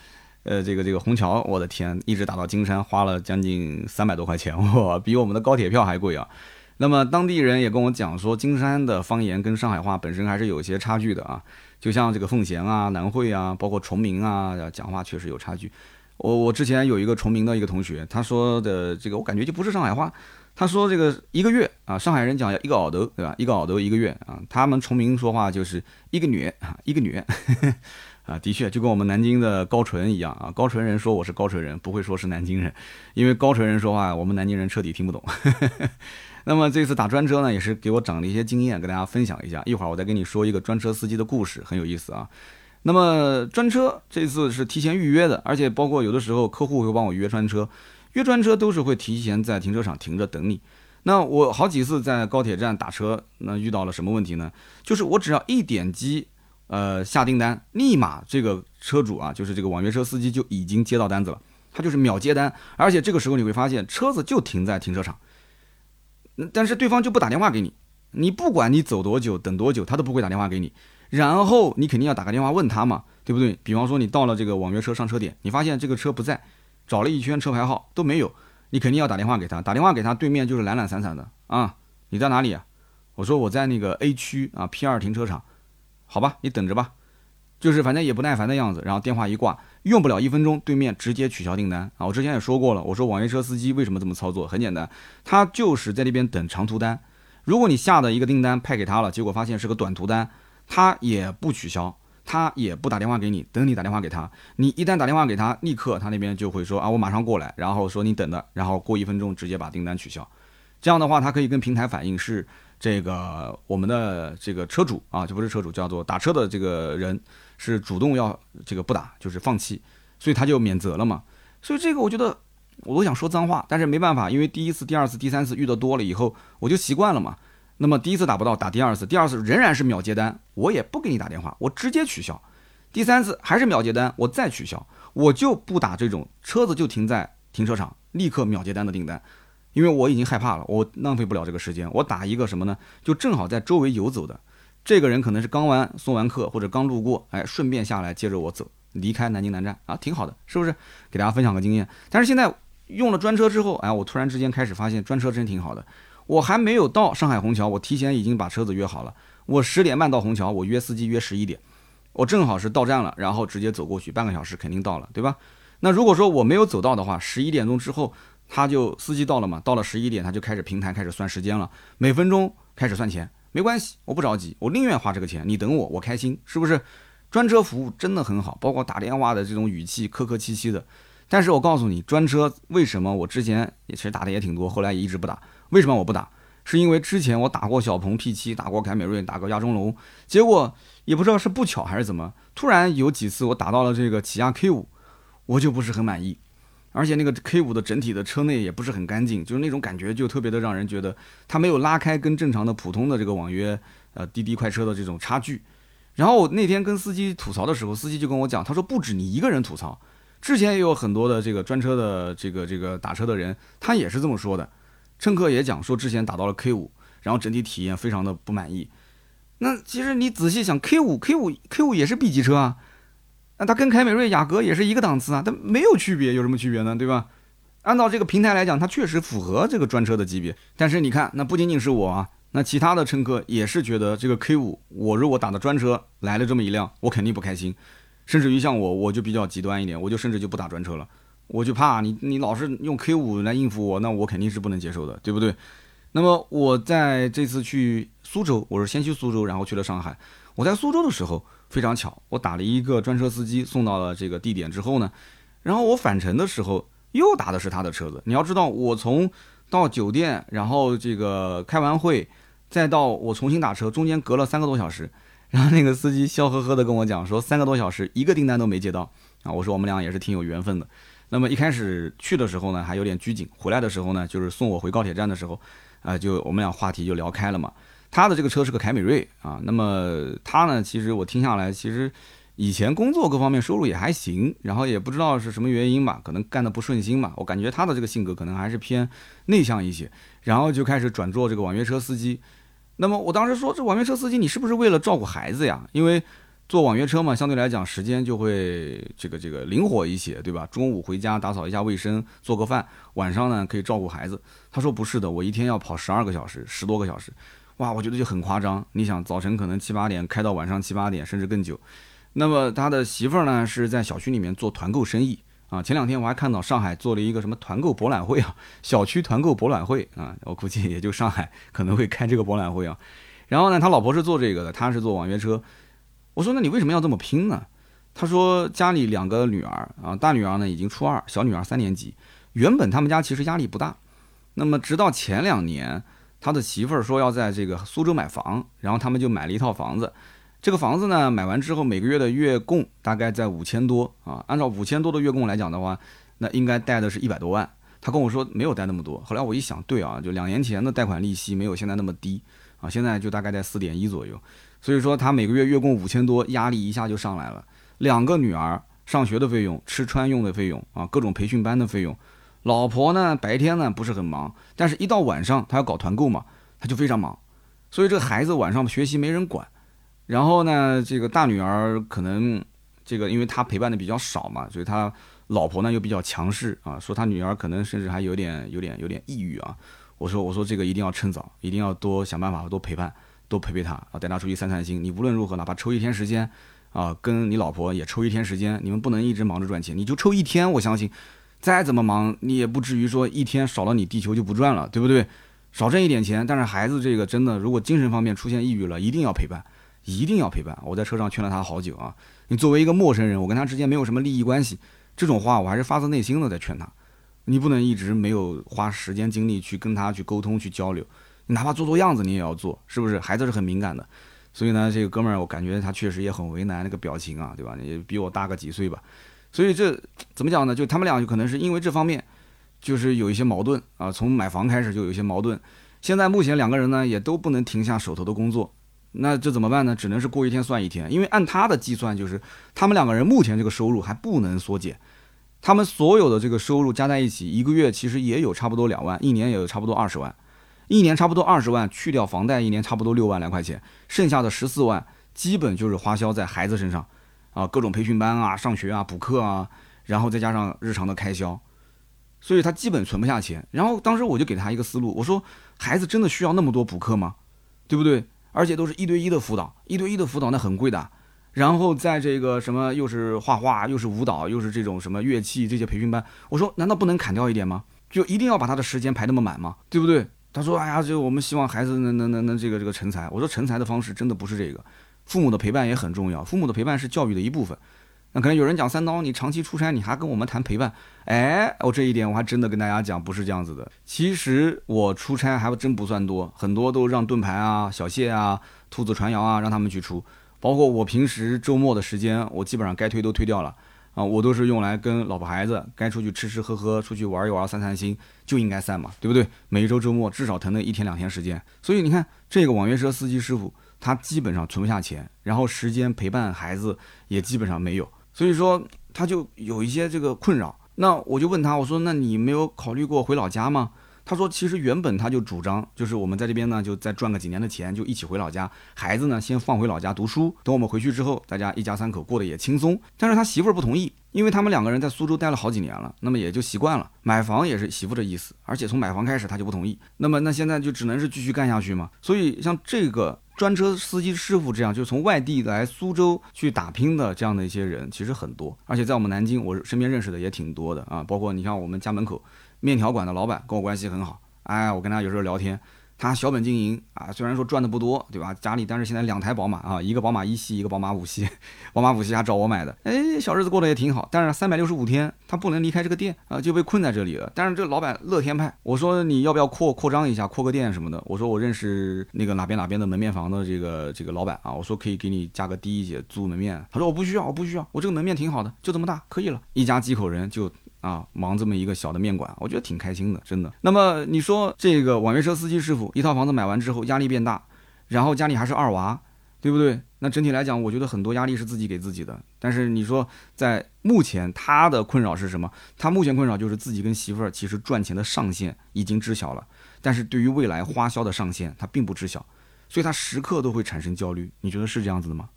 呃，这个这个虹桥，我的天，一直打到金山花了将近三百多块钱，哇，比我们的高铁票还贵啊！那么当地人也跟我讲说，金山的方言跟上海话本身还是有一些差距的啊，就像这个奉贤啊、南汇啊，包括崇明啊，讲话确实有差距。我我之前有一个崇明的一个同学，他说的这个我感觉就不是上海话。他说：“这个一个月啊，上海人讲要一个耳朵，对吧？一个耳朵一个月啊。他们崇明说话就是一个女啊，一个女啊。的确，就跟我们南京的高淳一样啊。高淳人说我是高淳人，不会说是南京人，因为高淳人说话，我们南京人彻底听不懂。那么这次打专车呢，也是给我长了一些经验，跟大家分享一下。一会儿我再跟你说一个专车司机的故事，很有意思啊。那么专车这次是提前预约的，而且包括有的时候客户会帮我约专车。”约专车都是会提前在停车场停着等你。那我好几次在高铁站打车，那遇到了什么问题呢？就是我只要一点击，呃，下订单，立马这个车主啊，就是这个网约车司机就已经接到单子了，他就是秒接单。而且这个时候你会发现，车子就停在停车场，但是对方就不打电话给你。你不管你走多久，等多久，他都不会打电话给你。然后你肯定要打个电话问他嘛，对不对？比方说你到了这个网约车上车点，你发现这个车不在。找了一圈车牌号都没有，你肯定要打电话给他，打电话给他，对面就是懒懒散散的啊。你在哪里啊？我说我在那个 A 区啊 P 二停车场，好吧，你等着吧。就是反正也不耐烦的样子，然后电话一挂，用不了一分钟，对面直接取消订单啊。我之前也说过了，我说网约车司机为什么这么操作？很简单，他就是在那边等长途单。如果你下的一个订单派给他了，结果发现是个短途单，他也不取消。他也不打电话给你，等你打电话给他。你一旦打电话给他，立刻他那边就会说啊，我马上过来，然后说你等着，然后过一分钟直接把订单取消。这样的话，他可以跟平台反映是这个我们的这个车主啊，这不是车主，叫做打车的这个人是主动要这个不打，就是放弃，所以他就免责了嘛。所以这个我觉得我都想说脏话，但是没办法，因为第一次、第二次、第三次遇到多了以后，我就习惯了嘛。那么第一次打不到，打第二次，第二次仍然是秒接单，我也不给你打电话，我直接取消。第三次还是秒接单，我再取消，我就不打这种车子就停在停车场，立刻秒接单的订单，因为我已经害怕了，我浪费不了这个时间，我打一个什么呢？就正好在周围游走的，这个人可能是刚完送完客或者刚路过，哎，顺便下来接着我走，离开南京南站啊，挺好的，是不是？给大家分享个经验。但是现在用了专车之后，哎，我突然之间开始发现专车真挺好的。我还没有到上海虹桥，我提前已经把车子约好了。我十点半到虹桥，我约司机约十一点，我正好是到站了，然后直接走过去，半个小时肯定到了，对吧？那如果说我没有走到的话，十一点钟之后他就司机到了嘛，到了十一点他就开始平台开始算时间了，每分钟开始算钱，没关系，我不着急，我宁愿花这个钱，你等我，我开心，是不是？专车服务真的很好，包括打电话的这种语气客客气气的。但是我告诉你，专车为什么我之前也其实打的也挺多，后来也一直不打。为什么我不打？是因为之前我打过小鹏 P7，打过凯美瑞，打过亚洲龙，结果也不知道是不巧还是怎么，突然有几次我打到了这个起亚 K5，我就不是很满意。而且那个 K5 的整体的车内也不是很干净，就是那种感觉就特别的让人觉得它没有拉开跟正常的普通的这个网约呃滴滴快车的这种差距。然后我那天跟司机吐槽的时候，司机就跟我讲，他说不止你一个人吐槽，之前也有很多的这个专车的这个这个打车的人，他也是这么说的。乘客也讲说之前打到了 K5，然后整体体验非常的不满意。那其实你仔细想，K5 K5 K5 也是 B 级车啊。那它跟凯美瑞、雅阁也是一个档次啊，它没有区别，有什么区别呢？对吧？按照这个平台来讲，它确实符合这个专车的级别。但是你看，那不仅仅是我啊，那其他的乘客也是觉得这个 K 五，我如果打的专车来了这么一辆，我肯定不开心。甚至于像我，我就比较极端一点，我就甚至就不打专车了，我就怕你，你老是用 K 五来应付我，那我肯定是不能接受的，对不对？那么我在这次去苏州，我是先去苏州，然后去了上海。我在苏州的时候。非常巧，我打了一个专车司机送到了这个地点之后呢，然后我返程的时候又打的是他的车子。你要知道，我从到酒店，然后这个开完会，再到我重新打车，中间隔了三个多小时。然后那个司机笑呵呵的跟我讲说，三个多小时一个订单都没接到啊。我说我们俩也是挺有缘分的。那么一开始去的时候呢，还有点拘谨；回来的时候呢，就是送我回高铁站的时候，啊，就我们俩话题就聊开了嘛。他的这个车是个凯美瑞啊，那么他呢，其实我听下来，其实以前工作各方面收入也还行，然后也不知道是什么原因吧，可能干的不顺心吧。我感觉他的这个性格可能还是偏内向一些，然后就开始转做这个网约车司机。那么我当时说，这网约车司机你是不是为了照顾孩子呀？因为坐网约车嘛，相对来讲时间就会这个这个灵活一些，对吧？中午回家打扫一下卫生，做个饭，晚上呢可以照顾孩子。他说不是的，我一天要跑十二个小时，十多个小时。哇，我觉得就很夸张。你想，早晨可能七八点开到晚上七八点，甚至更久。那么他的媳妇儿呢，是在小区里面做团购生意啊。前两天我还看到上海做了一个什么团购博览会啊，小区团购博览会啊。我估计也就上海可能会开这个博览会啊。然后呢，他老婆是做这个的，他是做网约车。我说，那你为什么要这么拼呢？他说家里两个女儿啊，大女儿呢已经初二，小女儿三年级。原本他们家其实压力不大，那么直到前两年。他的媳妇儿说要在这个苏州买房，然后他们就买了一套房子。这个房子呢，买完之后每个月的月供大概在五千多啊。按照五千多的月供来讲的话，那应该贷的是一百多万。他跟我说没有贷那么多。后来我一想，对啊，就两年前的贷款利息没有现在那么低啊，现在就大概在四点一左右。所以说他每个月月供五千多，压力一下就上来了。两个女儿上学的费用、吃穿用的费用啊，各种培训班的费用。老婆呢，白天呢不是很忙，但是一到晚上，她要搞团购嘛，她就非常忙。所以这个孩子晚上学习没人管，然后呢，这个大女儿可能这个，因为她陪伴的比较少嘛，所以她老婆呢又比较强势啊，说她女儿可能甚至还有点、有点、有点抑郁啊。我说，我说这个一定要趁早，一定要多想办法，多陪伴，多陪陪她啊，带她出去散散心。你无论如何，哪怕抽一天时间啊，跟你老婆也抽一天时间，你们不能一直忙着赚钱，你就抽一天，我相信。再怎么忙，你也不至于说一天少了你地球就不转了，对不对？少挣一点钱，但是孩子这个真的，如果精神方面出现抑郁了，一定要陪伴，一定要陪伴。我在车上劝了他好久啊。你作为一个陌生人，我跟他之间没有什么利益关系，这种话我还是发自内心的在劝他。你不能一直没有花时间精力去跟他去沟通去交流，你哪怕做做样子你也要做，是不是？孩子是很敏感的，所以呢，这个哥们儿我感觉他确实也很为难，那个表情啊，对吧？也比我大个几岁吧。所以这怎么讲呢？就他们俩就可能是因为这方面，就是有一些矛盾啊。从买房开始就有一些矛盾。现在目前两个人呢也都不能停下手头的工作，那这怎么办呢？只能是过一天算一天。因为按他的计算，就是他们两个人目前这个收入还不能缩减，他们所有的这个收入加在一起，一个月其实也有差不多两万，一年也有差不多二十万，一年差不多二十万，去掉房贷，一年差不多六万来块钱，剩下的十四万基本就是花销在孩子身上。啊，各种培训班啊，上学啊，补课啊，然后再加上日常的开销，所以他基本存不下钱。然后当时我就给他一个思路，我说孩子真的需要那么多补课吗？对不对？而且都是一对一的辅导，一对一的辅导那很贵的。然后在这个什么又是画画，又是舞蹈，又是这种什么乐器这些培训班，我说难道不能砍掉一点吗？就一定要把他的时间排那么满吗？对不对？他说哎呀，就我们希望孩子能能能能这个这个成才。我说成才的方式真的不是这个。父母的陪伴也很重要，父母的陪伴是教育的一部分。那可能有人讲三刀，你长期出差，你还跟我们谈陪伴？哎，我这一点我还真的跟大家讲，不是这样子的。其实我出差还真不算多，很多都让盾牌啊、小谢啊、兔子传谣啊，让他们去出。包括我平时周末的时间，我基本上该推都推掉了啊，我都是用来跟老婆孩子该出去吃吃喝喝，出去玩一玩，散散心，就应该散嘛，对不对？每一周周末至少腾那一天两天时间。所以你看，这个网约车司机师傅，他基本上存不下钱，然后时间陪伴孩子也基本上没有。所以说他就有一些这个困扰，那我就问他，我说那你没有考虑过回老家吗？他说其实原本他就主张，就是我们在这边呢就再赚个几年的钱，就一起回老家，孩子呢先放回老家读书，等我们回去之后，大家一家三口过得也轻松。但是他媳妇儿不同意，因为他们两个人在苏州待了好几年了，那么也就习惯了，买房也是媳妇的意思，而且从买房开始他就不同意，那么那现在就只能是继续干下去嘛。所以像这个。专车司机师傅这样，就从外地来苏州去打拼的这样的一些人，其实很多，而且在我们南京，我身边认识的也挺多的啊。包括你像我们家门口面条馆的老板，跟我关系很好，哎，我跟他有时候聊天。他小本经营啊，虽然说赚的不多，对吧？家里但是现在两台宝马啊，一个宝马一系，一个宝马五系，宝马五系还找我买的，哎，小日子过得也挺好。但是三百六十五天他不能离开这个店啊，就被困在这里了。但是这老板乐天派，我说你要不要扩扩张一下，扩个店什么的？我说我认识那个哪边哪边的门面房的这个这个老板啊，我说可以给你价格低一些租门面。他说我不需要，我不需要，我这个门面挺好的，就这么大，可以了。一家几口人就。啊，忙这么一个小的面馆，我觉得挺开心的，真的。那么你说这个网约车司机师傅，一套房子买完之后压力变大，然后家里还是二娃，对不对？那整体来讲，我觉得很多压力是自己给自己的。但是你说在目前他的困扰是什么？他目前困扰就是自己跟媳妇儿其实赚钱的上限已经知晓了，但是对于未来花销的上限他并不知晓，所以他时刻都会产生焦虑。你觉得是这样子的吗？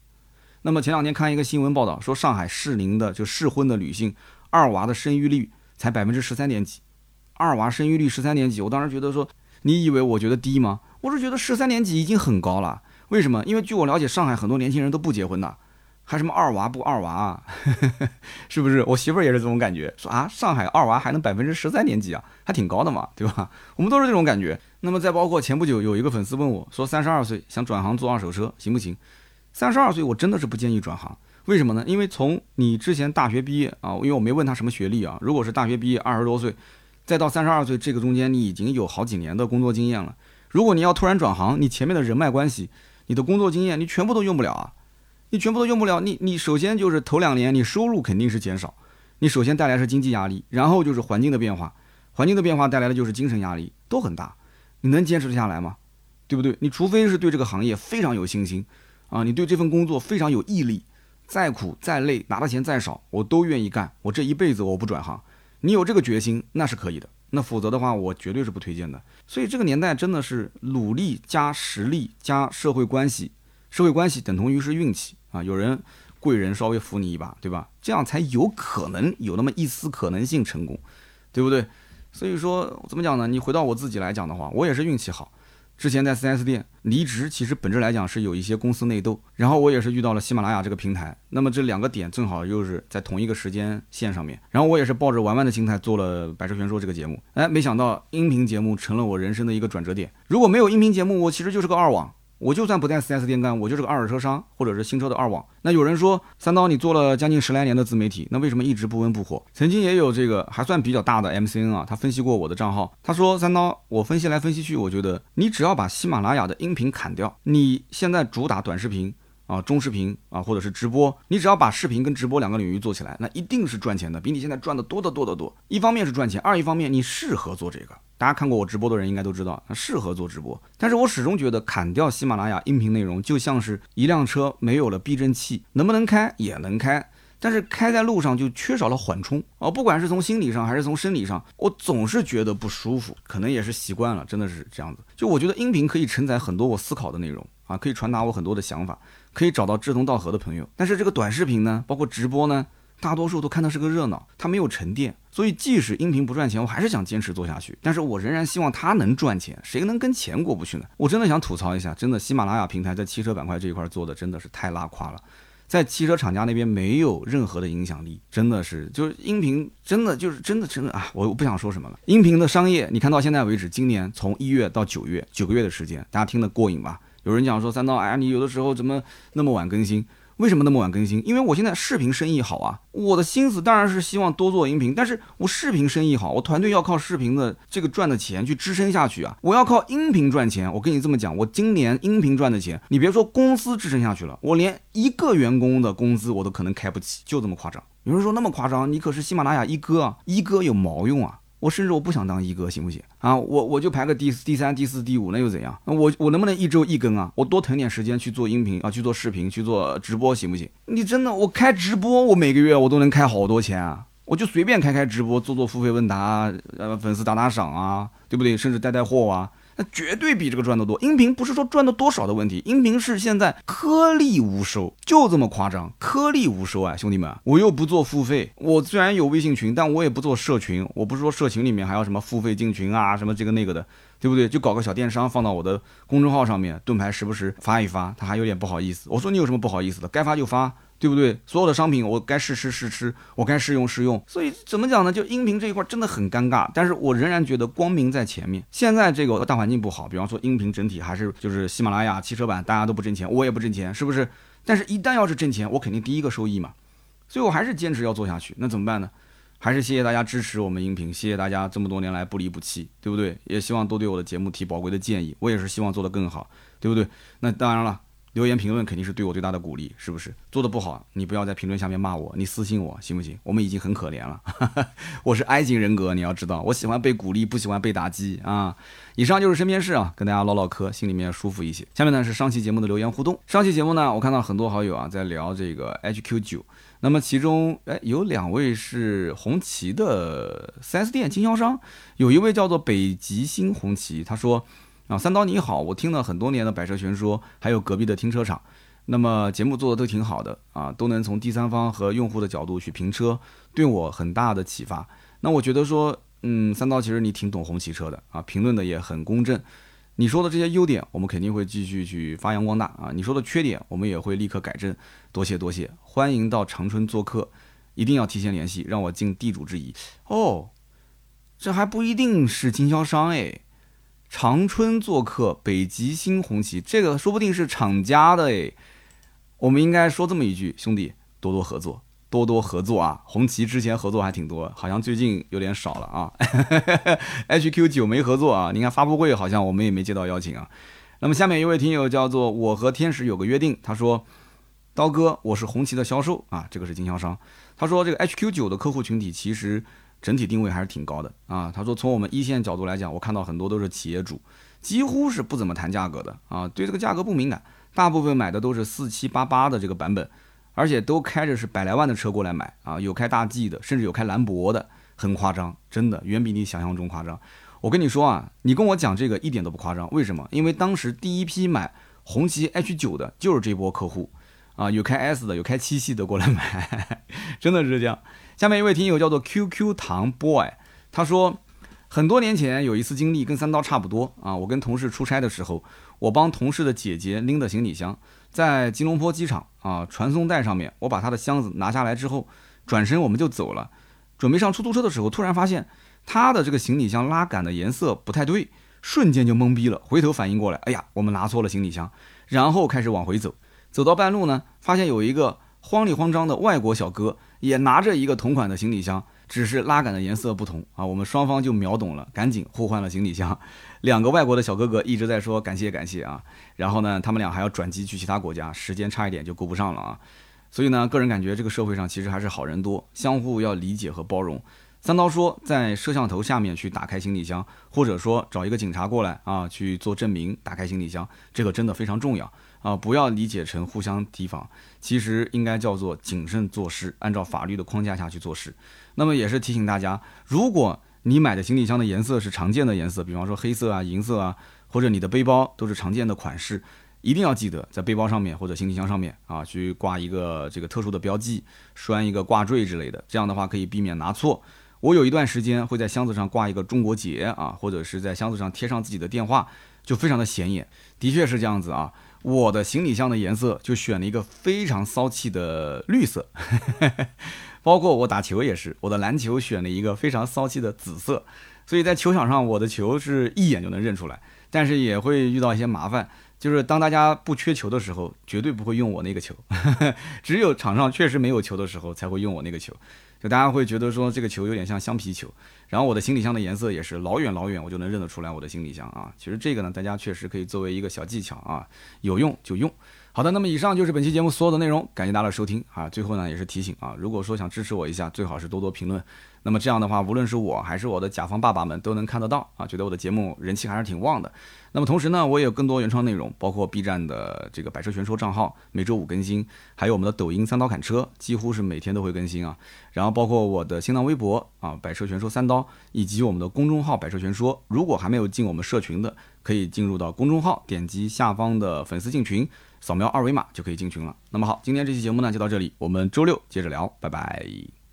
那么前两天看一个新闻报道说，上海适龄的就适婚的女性。二娃的生育率才百分之十三点几，二娃生育率十三点几，我当时觉得说，你以为我觉得低吗？我是觉得十三点几已经很高了。为什么？因为据我了解，上海很多年轻人都不结婚的，还什么二娃不二娃啊？是不是？我媳妇儿也是这种感觉，说啊，上海二娃还能百分之十三点几啊，还挺高的嘛，对吧？我们都是这种感觉。那么再包括前不久有一个粉丝问我说，三十二岁想转行做二手车行不行？三十二岁我真的是不建议转行。为什么呢？因为从你之前大学毕业啊，因为我没问他什么学历啊。如果是大学毕业二十多岁，再到三十二岁这个中间，你已经有好几年的工作经验了。如果你要突然转行，你前面的人脉关系、你的工作经验，你全部都用不了啊！你全部都用不了。你你首先就是头两年你收入肯定是减少，你首先带来是经济压力，然后就是环境的变化，环境的变化带来的就是精神压力，都很大。你能坚持得下来吗？对不对？你除非是对这个行业非常有信心啊，你对这份工作非常有毅力。再苦再累，拿的钱再少，我都愿意干。我这一辈子我不转行。你有这个决心，那是可以的。那否则的话，我绝对是不推荐的。所以这个年代真的是努力加实力加社会关系，社会关系等同于是运气啊。有人贵人稍微扶你一把，对吧？这样才有可能有那么一丝可能性成功，对不对？所以说怎么讲呢？你回到我自己来讲的话，我也是运气好。之前在 4S 店离职，其实本质来讲是有一些公司内斗，然后我也是遇到了喜马拉雅这个平台，那么这两个点正好又是在同一个时间线上面，然后我也是抱着玩玩的心态做了《百车全说》这个节目，哎，没想到音频节目成了我人生的一个转折点。如果没有音频节目，我其实就是个二网。我就算不在 4S 店干，我就是个二手车商，或者是新车的二网。那有人说，三刀你做了将近十来年的自媒体，那为什么一直不温不火？曾经也有这个还算比较大的 MCN 啊，他分析过我的账号，他说三刀，我分析来分析去，我觉得你只要把喜马拉雅的音频砍掉，你现在主打短视频啊、中视频啊，或者是直播，你只要把视频跟直播两个领域做起来，那一定是赚钱的，比你现在赚的多得多得多。一方面是赚钱，二一方面你适合做这个。大家看过我直播的人应该都知道，适合做直播。但是我始终觉得砍掉喜马拉雅音频内容，就像是一辆车没有了避震器，能不能开也能开，但是开在路上就缺少了缓冲哦。不管是从心理上还是从生理上，我总是觉得不舒服，可能也是习惯了，真的是这样子。就我觉得音频可以承载很多我思考的内容啊，可以传达我很多的想法，可以找到志同道合的朋友。但是这个短视频呢，包括直播呢？大多数都看的是个热闹，它没有沉淀，所以即使音频不赚钱，我还是想坚持做下去。但是我仍然希望它能赚钱，谁能跟钱过不去呢？我真的想吐槽一下，真的喜马拉雅平台在汽车板块这一块做的真的是太拉胯了，在汽车厂家那边没有任何的影响力，真的是就是音频真的就是真的真的啊，我不想说什么了。音频的商业，你看到现在为止，今年从一月到九月，九个月的时间，大家听得过瘾吧？有人讲说三刀，哎呀，你有的时候怎么那么晚更新？为什么那么晚更新？因为我现在视频生意好啊，我的心思当然是希望多做音频，但是我视频生意好，我团队要靠视频的这个赚的钱去支撑下去啊，我要靠音频赚钱。我跟你这么讲，我今年音频赚的钱，你别说公司支撑下去了，我连一个员工的工资我都可能开不起，就这么夸张。有人说那么夸张，你可是喜马拉雅一哥啊，一哥有毛用啊？我甚至我不想当一哥，行不行啊？我我就排个第第三、第四、第五，那又怎样？那我我能不能一周一更啊？我多腾点时间去做音频啊，去做视频，去做直播，行不行？你真的我开直播，我每个月我都能开好多钱啊！我就随便开开直播，做做付费问答，呃，粉丝打打赏啊，对不对？甚至带带货啊。那绝对比这个赚得多。音频不是说赚的多少的问题，音频是现在颗粒无收，就这么夸张，颗粒无收啊，兄弟们，我又不做付费，我虽然有微信群，但我也不做社群，我不是说社群里面还要什么付费进群啊，什么这个那个的，对不对？就搞个小电商放到我的公众号上面，盾牌时不时发一发，他还有点不好意思。我说你有什么不好意思的？该发就发。对不对？所有的商品我该试吃试吃，我该试用试用。所以怎么讲呢？就音频这一块真的很尴尬。但是我仍然觉得光明在前面。现在这个大环境不好，比方说音频整体还是就是喜马拉雅、汽车版，大家都不挣钱，我也不挣钱，是不是？但是一旦要是挣钱，我肯定第一个收益嘛。所以我还是坚持要做下去。那怎么办呢？还是谢谢大家支持我们音频，谢谢大家这么多年来不离不弃，对不对？也希望多对我的节目提宝贵的建议，我也是希望做得更好，对不对？那当然了。留言评论肯定是对我最大的鼓励，是不是？做的不好，你不要在评论下面骂我，你私信我行不行？我们已经很可怜了，我是 I 型人格，你要知道，我喜欢被鼓励，不喜欢被打击啊。以上就是身边事啊，跟大家唠唠嗑，心里面舒服一些。下面呢是上期节目的留言互动。上期节目呢，我看到很多好友啊在聊这个 HQ 九，那么其中哎有两位是红旗的 4S 店经销商，有一位叫做北极星红旗，他说。啊，三刀你好，我听了很多年的百车全说，还有隔壁的停车场，那么节目做的都挺好的啊，都能从第三方和用户的角度去评车，对我很大的启发。那我觉得说，嗯，三刀其实你挺懂红旗车的啊，评论的也很公正。你说的这些优点，我们肯定会继续去发扬光大啊。你说的缺点，我们也会立刻改正。多谢多谢，欢迎到长春做客，一定要提前联系，让我尽地主之谊。哦，这还不一定是经销商哎。长春做客北极星红旗，这个说不定是厂家的诶。我们应该说这么一句，兄弟，多多合作，多多合作啊！红旗之前合作还挺多，好像最近有点少了啊。HQ 九没合作啊，你看发布会好像我们也没接到邀请啊。那么下面一位听友叫做我和天使有个约定，他说：刀哥，我是红旗的销售啊，这个是经销商。他说这个 HQ 九的客户群体其实。整体定位还是挺高的啊！他说，从我们一线角度来讲，我看到很多都是企业主，几乎是不怎么谈价格的啊，对这个价格不敏感，大部分买的都是四七八八的这个版本，而且都开着是百来万的车过来买啊，有开大 G 的，甚至有开兰博的，很夸张，真的远比你想象中夸张。我跟你说啊，你跟我讲这个一点都不夸张，为什么？因为当时第一批买红旗 H 九的就是这波客户啊，有开 S 的，有开七系的过来买，真的是这样。下面一位听友叫做 QQ 糖 boy，他说，很多年前有一次经历跟三刀差不多啊，我跟同事出差的时候，我帮同事的姐姐拎的行李箱，在吉隆坡机场啊传送带上面，我把他的箱子拿下来之后，转身我们就走了，准备上出租车的时候，突然发现他的这个行李箱拉杆的颜色不太对，瞬间就懵逼了，回头反应过来，哎呀，我们拿错了行李箱，然后开始往回走，走到半路呢，发现有一个慌里慌张的外国小哥。也拿着一个同款的行李箱，只是拉杆的颜色不同啊。我们双方就秒懂了，赶紧互换了行李箱。两个外国的小哥哥一直在说感谢感谢啊。然后呢，他们俩还要转机去其他国家，时间差一点就顾不上了啊。所以呢，个人感觉这个社会上其实还是好人多，相互要理解和包容。三刀说，在摄像头下面去打开行李箱，或者说找一个警察过来啊去做证明，打开行李箱，这个真的非常重要。啊，不要理解成互相提防，其实应该叫做谨慎做事，按照法律的框架下去做事。那么也是提醒大家，如果你买的行李箱的颜色是常见的颜色，比方说黑色啊、银色啊，或者你的背包都是常见的款式，一定要记得在背包上面或者行李箱上面啊，去挂一个这个特殊的标记，拴一个挂坠之类的，这样的话可以避免拿错。我有一段时间会在箱子上挂一个中国结啊，或者是在箱子上贴上自己的电话，就非常的显眼。的确是这样子啊。我的行李箱的颜色就选了一个非常骚气的绿色，包括我打球也是，我的篮球选了一个非常骚气的紫色，所以在球场上我的球是一眼就能认出来，但是也会遇到一些麻烦，就是当大家不缺球的时候，绝对不会用我那个球，只有场上确实没有球的时候才会用我那个球。就大家会觉得说这个球有点像橡皮球，然后我的行李箱的颜色也是老远老远我就能认得出来我的行李箱啊。其实这个呢，大家确实可以作为一个小技巧啊，有用就用。好的，那么以上就是本期节目所有的内容，感谢大家的收听啊。最后呢，也是提醒啊，如果说想支持我一下，最好是多多评论。那么这样的话，无论是我还是我的甲方爸爸们都能看得到啊，觉得我的节目人气还是挺旺的。那么同时呢，我也有更多原创内容，包括 B 站的这个百车全说账号，每周五更新，还有我们的抖音三刀砍车，几乎是每天都会更新啊。然后包括我的新浪微博啊，百车全说三刀，以及我们的公众号百车全说。如果还没有进我们社群的，可以进入到公众号，点击下方的粉丝进群。扫描二维码就可以进群了。那么好，今天这期节目呢就到这里，我们周六接着聊，拜拜。